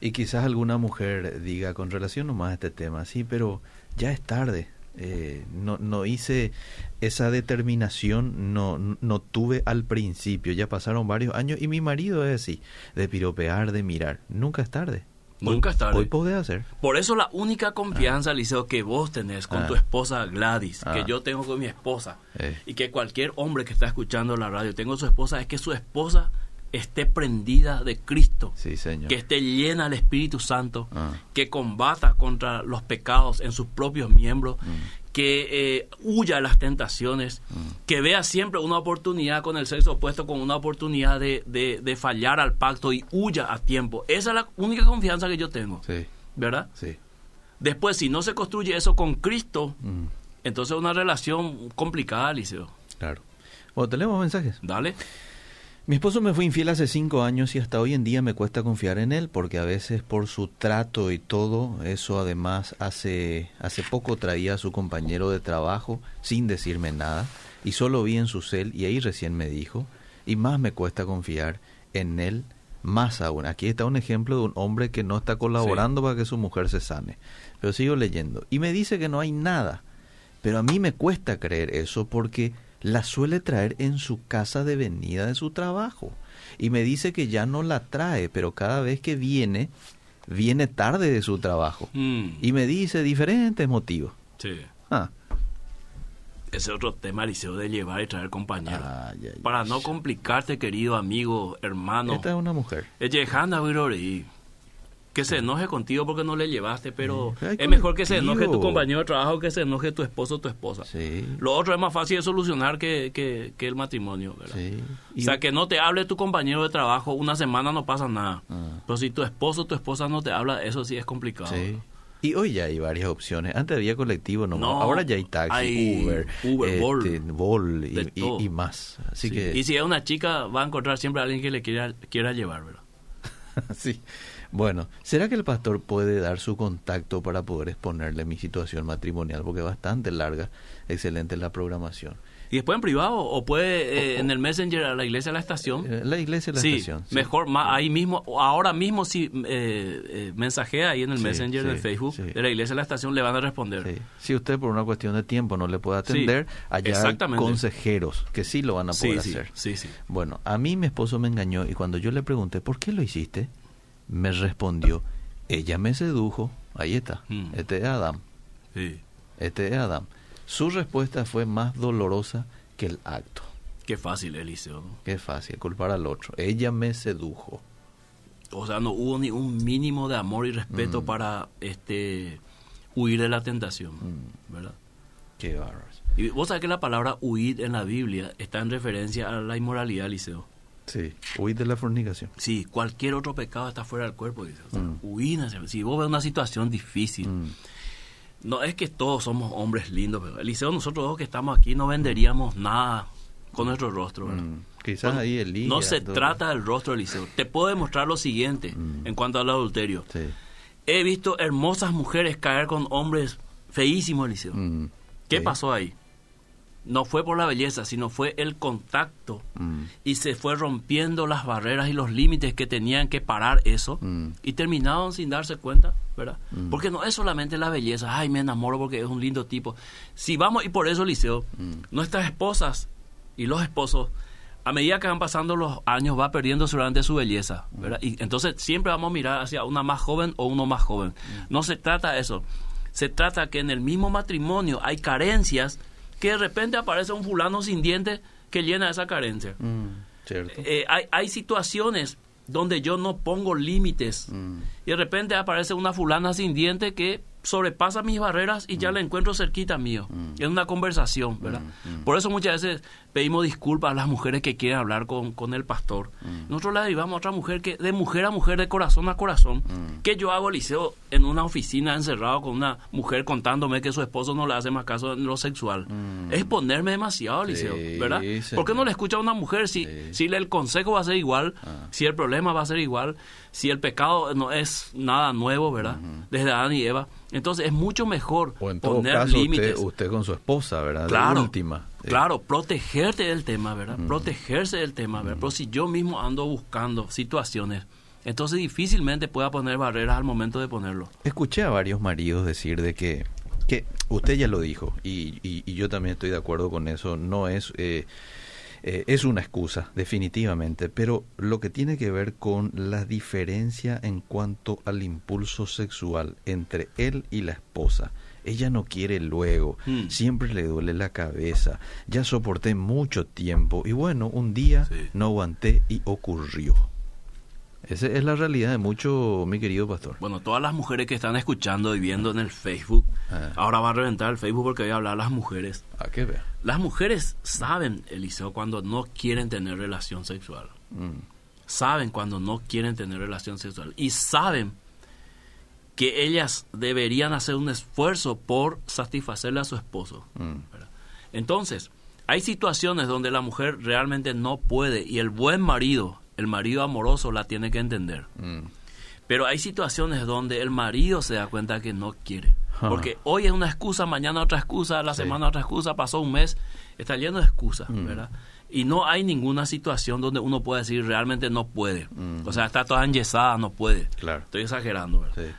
Y quizás alguna mujer diga con relación nomás a este tema, sí, pero ya es tarde. Eh, no, no hice esa determinación, no, no tuve al principio, ya pasaron varios años y mi marido es así, de piropear, de mirar. Nunca es tarde. Nunca es tarde. Hoy podés hacer. Por eso la única confianza, Eliseo, que vos tenés con Ah. tu esposa Gladys, Ah. que yo tengo con mi esposa, Eh. y que cualquier hombre que está escuchando la radio tengo su esposa, es que su esposa esté prendida de Cristo, Sí, señor. que esté llena del Espíritu Santo, Ah. que combata contra los pecados en sus propios miembros, Mm. Que eh, huya de las tentaciones, que vea siempre una oportunidad con el sexo opuesto como una oportunidad de, de- de fallar al pacto y huya a tiempo. Esa es la única confianza que yo tengo, Sí, ¿verdad? sí. Después, si no se construye eso con Cristo, Mm, entonces es una relación complicada, Liceo. claro. Bueno, tenemos mensajes. Dale. Mi esposo me fue infiel hace cinco años y hasta hoy en día me cuesta confiar en él porque a veces por su trato y todo, eso además hace, hace poco traía a su compañero de trabajo sin decirme nada y solo vi en su cel y ahí recién me dijo y más me cuesta confiar en él más aún. Aquí está un ejemplo de un hombre que no está colaborando para que su mujer se sane. Pero sigo leyendo y me dice que no hay nada. Pero a mí me cuesta creer eso porque la suele traer en su casa de venida de su trabajo. Y me dice que ya no la trae, pero cada vez que viene, viene tarde de su trabajo. Mm, Y me dice diferentes motivos. sí. Ah, Ese es otro tema, Liceo, de llevar y traer compañeros. Para no complicarte, querido amigo, hermano. Esta es una mujer. Virori. Que se enoje contigo porque no le llevaste, pero es mejor que se enoje tu compañero de trabajo que se enoje tu esposo o tu esposa. Sí. Lo otro es más fácil de solucionar que, que, que el matrimonio, ¿verdad? Sí. O sea, que no te hable tu compañero de trabajo una semana no pasa nada. Ah. Pero si tu esposo o tu esposa no te habla, eso sí es complicado. Sí. Y hoy ya hay varias opciones. Antes había colectivo nomás. No, Ahora ya hay taxi, hay Uber, Uber, este, y, y- y más. Así Sí. que Y si es una chica, va a encontrar siempre a alguien que le quiera, quiera llevar, ¿verdad? sí. Bueno, ¿será que el pastor puede dar su contacto para poder exponerle mi situación matrimonial? Porque es bastante larga, excelente la programación. Y después en privado o puede eh, en el Messenger a la iglesia de la estación. Eh, La iglesia de la sí, estación. sí. mejor, ahí mismo, ahora mismo si eh, eh, mensajea ahí en el Sí, Messenger de Facebook de la iglesia de la estación, le van a responder. Sí. Si usted por una cuestión de tiempo no le puede atender, allá hay consejeros que sí lo van a poder hacer. sí, sí. Bueno, a mí mi esposo me engañó y cuando yo le pregunté, ¿por qué lo hiciste? Me respondió, ella me sedujo. Ahí está. Mm. Este es Adam. sí. Este es Adam. Su respuesta fue más dolorosa que el acto. Qué fácil, Eliseo. Qué fácil, culpar al otro. Ella me sedujo. O sea, no hubo ni un mínimo de amor y respeto Mm. para este huir de la tentación, Mm. ¿verdad? Qué bárbaro. Y vos sabés que la palabra huir en la Biblia está en referencia a la inmoralidad, Eliseo. Sí, huir de la fornicación. Sí, cualquier otro pecado está fuera del cuerpo, dice. O sea, Mm. huir, si vos ves una situación difícil, Mm. no es que todos somos hombres lindos, pero Eliseo, nosotros dos que estamos aquí no venderíamos nada con nuestro rostro, ¿verdad? Mm. Quizás ahí el no se trata del rostro, Eliseo. Te puedo demostrar lo siguiente en cuanto al adulterio. Sí. He visto hermosas mujeres caer con hombres feísimos, Eliseo. ¿Qué Sí. pasó ahí? No fue por la belleza, sino fue el contacto Mm. y se fue rompiendo las barreras y los límites que tenían que parar eso Mm. y terminaron sin darse cuenta, ¿verdad? Mm. Porque no es solamente la belleza, ay, me enamoro porque es un lindo tipo. Si vamos, y por eso, Liceo, nuestras esposas y los esposos, a medida que van pasando los años, va perdiendo seguramente su belleza, ¿verdad? Y entonces siempre vamos a mirar hacia una más joven o uno más joven. No se trata de eso. Se trata que en el mismo matrimonio hay carencias que de repente aparece un fulano sin dientes que llena esa carencia. Mm. Cierto. Eh, hay, hay situaciones donde yo no pongo límites Mm. y de repente aparece una fulana sin diente que sobrepasa mis barreras y ya la encuentro cerquita mío. Es una conversación, ¿verdad? Por eso muchas veces pedimos disculpas a las mujeres que quieren hablar con, con el pastor. Nosotros le derivamos a otra mujer que de mujer a mujer, de corazón a corazón. que yo hago, Liceo, en una oficina encerrado con una mujer contándome que su esposo no le hace más caso en lo sexual? Es ponerme demasiado, Liceo, Sí, ¿verdad? ¿Por qué no le escucha a una mujer si, Sí. si el consejo va a ser igual, Ah. si el problema va a ser igual, si el pecado no es nada nuevo, ¿verdad? Desde Adán y Eva. Entonces es mucho mejor O en todo poner caso, límites. usted, usted con su esposa, ¿verdad? Claro, última. Claro, protegerte del tema, ¿verdad? Protegerse del tema, ¿verdad? Pero si yo mismo ando buscando situaciones, entonces difícilmente pueda poner barreras al momento de ponerlo. Escuché a varios maridos decir de que, que usted ya lo dijo, y, y- y yo también estoy de acuerdo con eso, no es, eh, eh, es una excusa, definitivamente, pero lo que tiene que ver con la diferencia en cuanto al impulso sexual entre él y la esposa. Ella no quiere luego, Mm. siempre le duele la cabeza, ya soporté mucho tiempo y bueno, un día Sí. no aguanté y ocurrió. Esa es la realidad de mucho, mi querido pastor. Bueno, todas las mujeres que están escuchando y viendo en el Facebook, Ah. ahora va a reventar el Facebook porque voy a hablar a las mujeres. ¿A qué vea? Las mujeres saben, Eliseo, cuando no quieren tener relación sexual. Mm. Saben cuando no quieren tener relación sexual. Y saben que ellas deberían hacer un esfuerzo por satisfacerle a su esposo. Mm. Entonces, hay situaciones donde la mujer realmente no puede y el buen marido, el marido amoroso, la tiene que entender. Mm. Pero hay situaciones donde el marido se da cuenta que no quiere. Ah. Porque hoy es una excusa, mañana otra excusa, la Sí. semana otra excusa, pasó un mes, está lleno de excusas, Mm. ¿verdad? Y no hay ninguna situación donde uno pueda decir realmente no puede. Mm. O sea, está toda enyesada, no puede. Claro. Estoy exagerando, ¿verdad? Sí.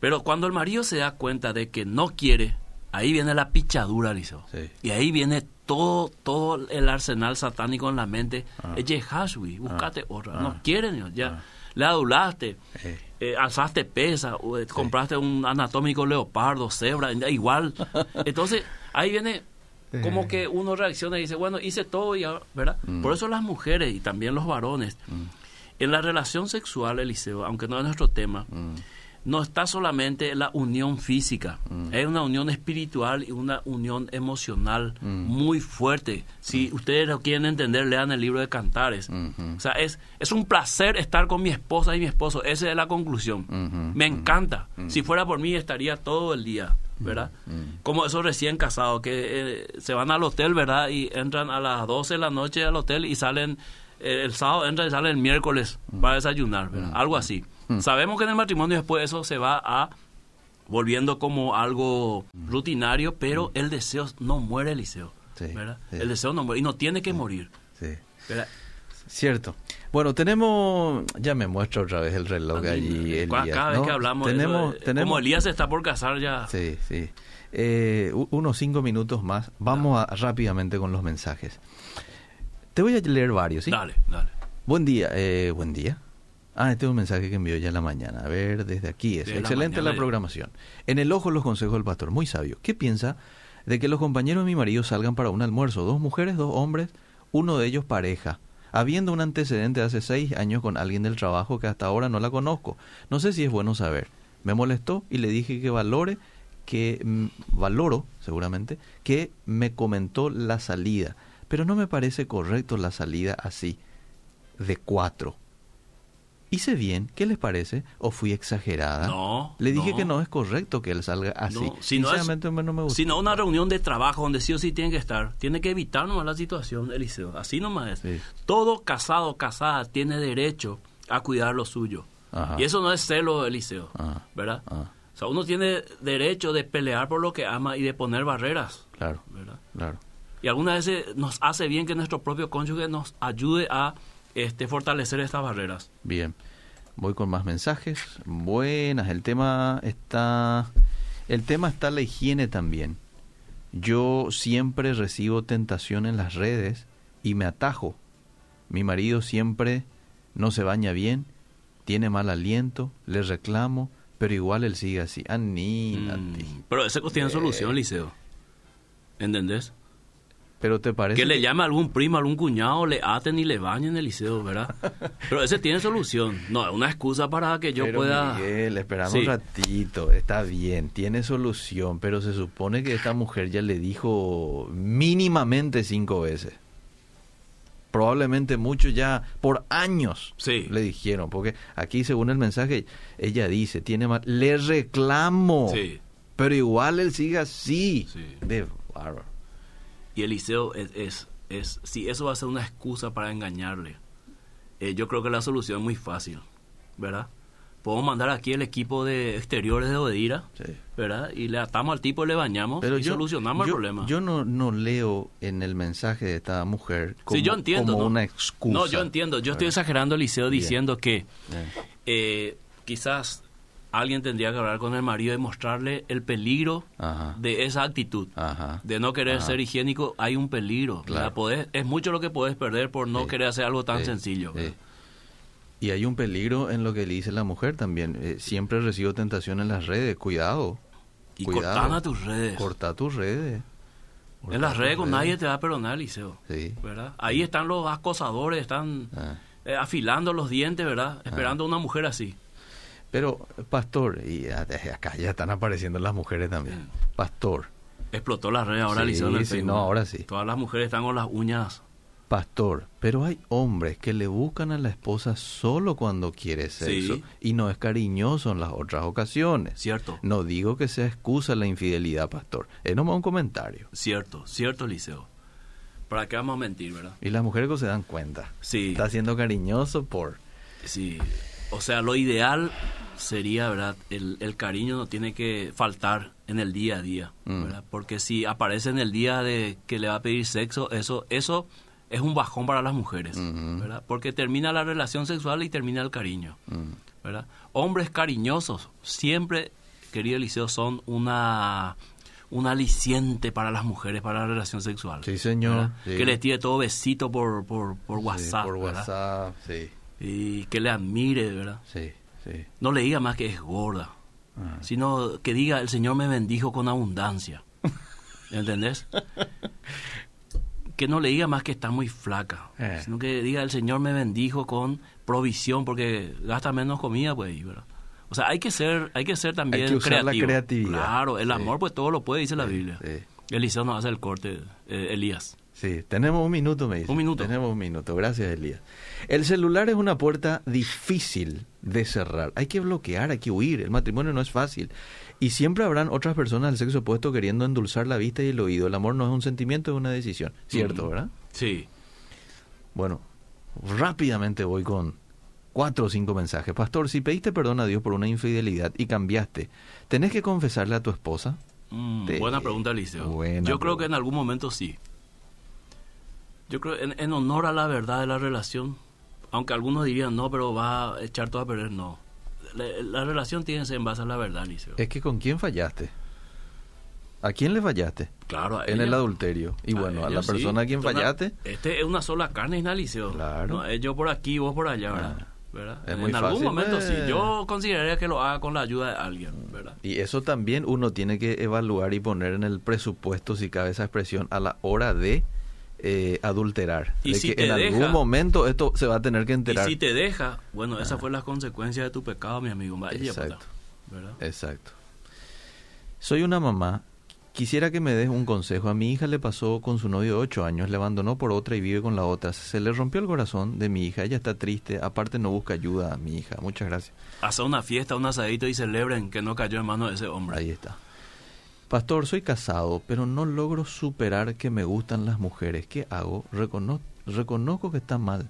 Pero cuando el marido se da cuenta de que no quiere, ahí viene la pichadura, Liceo. Sí. Y ahí viene todo todo el arsenal satánico en la mente. Ah. Hashwi, buscate Ah. otra. Ah. No quieren, Dios, ya. Ah. Le adulaste, Eh. eh, alzaste pesa, o, eh, compraste un anatómico leopardo, cebra, igual. Entonces, ahí viene como Eh. que uno reacciona y dice, bueno, hice todo y ahora, ¿verdad? Mm. Por eso las mujeres y también los varones, en la relación sexual, Eliseo, aunque no es nuestro tema, Mm. No está solamente la unión física, Mm. es una unión espiritual y una unión emocional Mm. muy fuerte. Si ustedes lo quieren entender, lean el libro de Cantares. O sea, es, es un placer estar con mi esposa y mi esposo. Esa es la conclusión. Me encanta. Mm. Si fuera por mí, estaría todo el día, ¿verdad? Mm. Como esos recién casados que eh, se van al hotel, ¿verdad? Y entran a las 12 de la noche al hotel y salen eh, el sábado, entran y salen el miércoles Mm. para desayunar, ¿verdad? Algo así. Sabemos que en el matrimonio después eso se va a volviendo como algo Mm. rutinario, pero el deseo no muere, Eliseo. Sí, ¿verdad? sí. El deseo no muere y no tiene que morir. Cierto. Bueno, tenemos, ya me muestra otra vez el reloj allí. Cada- Elías, Cada vez ¿no? que hablamos, de tenemos, eso, eh, tenemos, como Elías está por casar ya. Sí, sí. Eh, unos cinco minutos más. Vamos a- rápidamente con los mensajes. Te voy a leer varios, ¿sí? Dale, dale. Buen día, eh, buen día. Ah, este es un mensaje que envió ya en la mañana. A ver, desde aquí es. Excelente la, mañana programación. En el ojo los consejos del pastor, muy sabio. ¿Qué piensa de que los compañeros de mi marido salgan para un almuerzo? Dos mujeres, dos hombres, uno de ellos pareja. Habiendo un antecedente de hace seis años con alguien del trabajo que hasta ahora no la conozco. No sé si es bueno saber. Me molestó y le dije que valore, que mm, valoro, seguramente, que me comentó la salida. Pero no me parece correcto la salida así de cuatro. ¿Hice bien? ¿Qué les parece? ¿O fui exagerada? No, Le dije no. que no es correcto que él salga así. No, si no es- Sinceramente no me gusta. Si no, una reunión de trabajo donde sí o sí tiene que estar. Tiene que evitar nomás la situación, Eliseo. Así nomás es. Sí. Todo casado, casada, tiene derecho a cuidar lo suyo. Ajá. Y eso no es celo, Eliseo. Ah, ¿Verdad? ah, O sea, uno tiene derecho de pelear por lo que ama y de poner barreras. claro, ¿Verdad? claro. Y algunas veces nos hace bien que nuestro propio cónyuge nos ayude a este, fortalecer estas barreras. Bien. Voy con más mensajes. Buenas. El tema está. El tema está la higiene también. Yo siempre recibo tentación en las redes y me atajo. Mi marido siempre no se baña bien, tiene mal aliento, le reclamo, pero igual él sigue así. Anita, Mm, ti. Pero eso tiene Eh. solución, Liceo. ¿Entendés? Pero te parece Que le llame a algún primo, a algún cuñado, le aten y le bañen el liceo, ¿verdad? Pero ese tiene solución. No, es una excusa para que yo Pero, pueda... Miguel, esperamos Sí. un ratito, está bien, tiene solución, pero se supone que esta mujer ya le dijo mínimamente cinco veces. Probablemente mucho ya por años Sí. le dijeron, porque aquí según el mensaje ella dice, tiene mal, le reclamo, Sí. pero igual él sigue así. Sí. De bárbaro. Y Eliseo es, es, es, si eso va a ser una excusa para engañarle, eh, yo creo que la solución es muy fácil, ¿verdad? Podemos mandar aquí el equipo de exteriores de Odira, Sí. ¿verdad? Y le atamos al tipo, le bañamos Pero y yo, solucionamos yo- el problema. Yo no, no leo en el mensaje de esta mujer como, sí, yo entiendo. como ¿no? una excusa. No, yo entiendo. Yo estoy exagerando, Eliseo, Bien. diciendo que eh, quizás alguien tendría que hablar con el marido y mostrarle el peligro Ajá. de esa actitud. Ajá. De no querer Ajá. ser higiénico, hay un peligro. Claro. es mucho lo que puedes perder por no querer hacer algo tan sencillo. Y hay un peligro en lo que le dice la mujer también. Eh, siempre recibo tentación en las redes. Cuidado. Y a tus redes. Corta tus redes. En las redes con nadie te va a perdonar, Liceo. Sí. ¿verdad? Ahí están los acosadores, están Ah. eh, afilando los dientes, ¿verdad? Esperando a una mujer así. Pero, pastor, y acá ya están apareciendo las mujeres también. Pastor, Explotó la red ahora, Sí, sí, no, ahora sí. Todas las mujeres están con las uñas. pastor. Pero hay hombres que le buscan a la esposa solo cuando quiere sexo. Sí. Y no es cariñoso en las otras ocasiones. Cierto. No digo que sea excusa la infidelidad, pastor. Es nomás un comentario. Cierto, cierto, Liceo. ¿Para qué vamos a mentir, verdad? Y las mujeres que se dan cuenta. Sí. Está siendo cariñoso por... Sí, o sea, lo ideal sería, ¿verdad? El, el cariño no tiene que faltar en el día a día, Mm. ¿verdad? Porque si aparece en el día de que le va a pedir sexo, eso eso es un bajón para las mujeres. ¿verdad? Porque termina la relación sexual y termina el cariño, Mm. ¿verdad? Hombres cariñosos siempre, querido Eliseo, son una un aliciente para las mujeres para la relación sexual. Sí, señor. Que le tire todo besito por, por, por Sí, WhatsApp, por ¿verdad? WhatsApp, sí. Y que le admire, ¿verdad? Sí, sí. No le diga más que es gorda, Ah. sino que diga el Señor me bendijo con abundancia. ¿Entendés? que no le diga más que está muy flaca, Eh. sino que diga el Señor me bendijo con provisión porque gasta menos comida, pues, ¿verdad? O sea, hay que ser, hay que ser también Hay que usar la creativo. creatividad. Claro, el Sí. amor pues todo lo puede, dice la Biblia. sí. Eliseo nos hace el corte, eh, Elías. Sí, tenemos un minuto, me dice. Un minuto. Tenemos un minuto, gracias Elías. El celular es una puerta difícil de cerrar. Hay que bloquear, hay que huir. El matrimonio no es fácil. Y siempre habrán otras personas del sexo opuesto queriendo endulzar la vista y el oído. El amor no es un sentimiento, es una decisión. Cierto, Ujú. ¿verdad? Sí. Bueno, rápidamente voy con cuatro o cinco mensajes. Pastor, si pediste perdón a Dios por una infidelidad y cambiaste, ¿tenés que confesarle a tu esposa? Mm, Te- buena pregunta, Eliseo. Buena Yo creo que en algún momento sí. Yo creo en, en honor a la verdad de la relación, aunque algunos dirían no, pero va a echar todo a perder, no. La, la relación tiene que ser en base a la verdad, Liceo. Es que con quién fallaste. ¿A quién le fallaste? Claro, a En ella. el adulterio. Y bueno, a, la sí. persona a quien fallaste, Este es una sola carne y Liceo. Claro. No, es yo por aquí, vos por allá, ¿verdad? Ah. ¿verdad? Es en muy algún fácil, momento sí. eh. Yo consideraría que lo haga con la ayuda de alguien, ¿verdad? y eso también uno tiene que evaluar y poner en el presupuesto, si cabe esa expresión, a la hora de eh, adulterar. Y de si que en te deja- algún momento esto se va a tener que Y enterar. si te deja, bueno, esa fue la consecuencia de tu pecado, mi amigo. Vaya, Exacto. Exacto. Soy una mamá. Quisiera que me des un consejo. A mi hija le pasó con su novio de 8 años, le abandonó por otra y vive con la otra. Se le rompió el corazón de mi hija. Ella está triste. Aparte no busca ayuda a mi hija. Muchas gracias. Hace una fiesta, un asadito y celebren que no cayó en manos de ese hombre. Ahí está. Pastor, soy casado, pero no logro superar que me gustan las mujeres. ¿Qué hago? Recono- reconozco que está mal,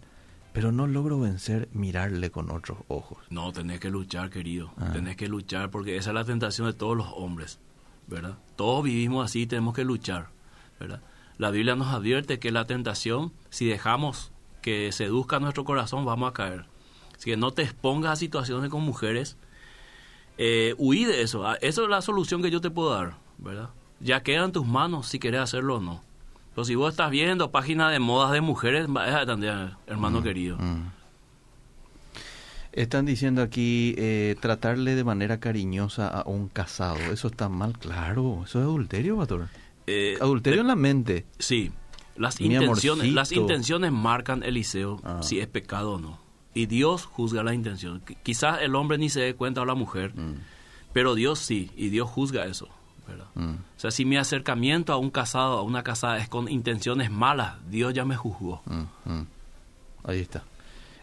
pero no logro vencer mirarle con otros ojos. No, tenés que luchar, querido. Ah. Tenés que luchar porque esa es la tentación de todos los hombres, ¿verdad? Todos vivimos así, tenemos que luchar, ¿verdad? La Biblia nos advierte que la tentación, si dejamos que seduzca nuestro corazón, vamos a caer. Así que no te expongas a situaciones con mujeres. Eh, huí de eso. Ah, Eso es la solución que yo te puedo dar, ¿verdad? Ya queda en tus manos si querés hacerlo o no. Pero si vos estás viendo páginas de modas de mujeres, va a atender, hermano querido. Mm. Están diciendo aquí eh, tratarle de manera cariñosa a un casado. ¿Eso está mal? Claro, eso es adulterio, pastor. Eh, Adulterio en la mente. Sí, las Mi intenciones, amorcito. las intenciones marcan, Eliseo, Ah. si es pecado o no. Y Dios juzga la intención. Qu- Quizás el hombre ni se dé cuenta o la mujer, Mm, pero Dios sí, y Dios juzga eso. ¿Verdad? mm. O sea, si mi acercamiento a un casado, a una casada es con intenciones malas, Dios ya me juzgó. Mm, mm. Ahí está.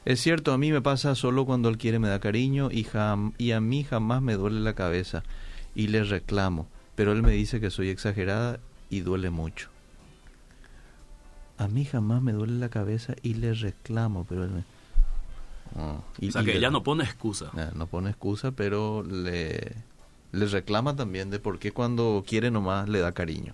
Es cierto, a mí me pasa solo cuando él quiere me da cariño y, jam- y a mí jamás me duele la cabeza y le reclamo, pero él me dice que soy exagerada y duele mucho. A mí jamás me duele la cabeza y le reclamo, pero él me... Oh, y- o sea, que ella no pone excusa. Eh, no pone excusa, pero le, le reclama también de por qué cuando quiere nomás le da cariño.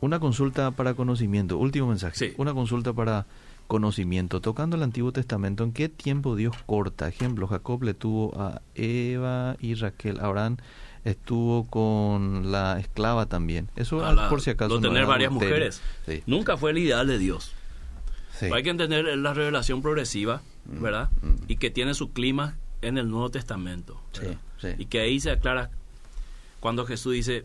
Una consulta para conocimiento, último mensaje. Sí. Una consulta para conocimiento. Tocando el Antiguo Testamento, ¿en qué tiempo Dios corta? Ejemplo, Jacob le tuvo a Eva y Raquel. Abraham estuvo con la esclava también. Eso la- por si acaso. lo no tener varias adulterio. mujeres. Sí, Nunca fue el ideal de Dios. sí. Hay que entender la revelación progresiva, ¿verdad? mm. Y que tiene su clima en el Nuevo Testamento. Sí, sí. Y que ahí se aclara cuando Jesús dice,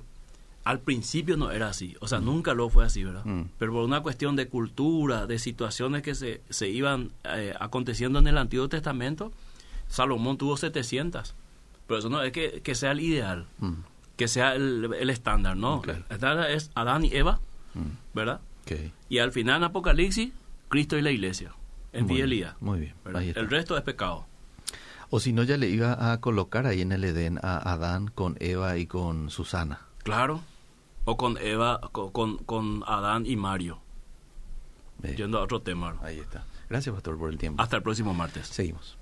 al principio no era así, o sea, nunca lo fue así, ¿verdad? Mm. Pero por una cuestión de cultura, de situaciones que se, se iban eh, aconteciendo en el Antiguo Testamento, Salomón tuvo 700. Pero eso no es que, que sea el ideal, Mm, que sea el, el estándar, ¿no? Claro. El estándar es Adán y Eva, mm. ¿verdad? Y al final en Apocalipsis, Cristo y la iglesia, en Muy fidelidad. Muy bien. El resto es pecado. O si no, ya le iba a colocar ahí en el Edén a Adán con Eva y con Susana. Claro. O con Eva, co- con, con, Adán y Mario. Eh, Yendo a otro tema. ahí está. Gracias, pastor, por el tiempo. Hasta el próximo martes. Seguimos.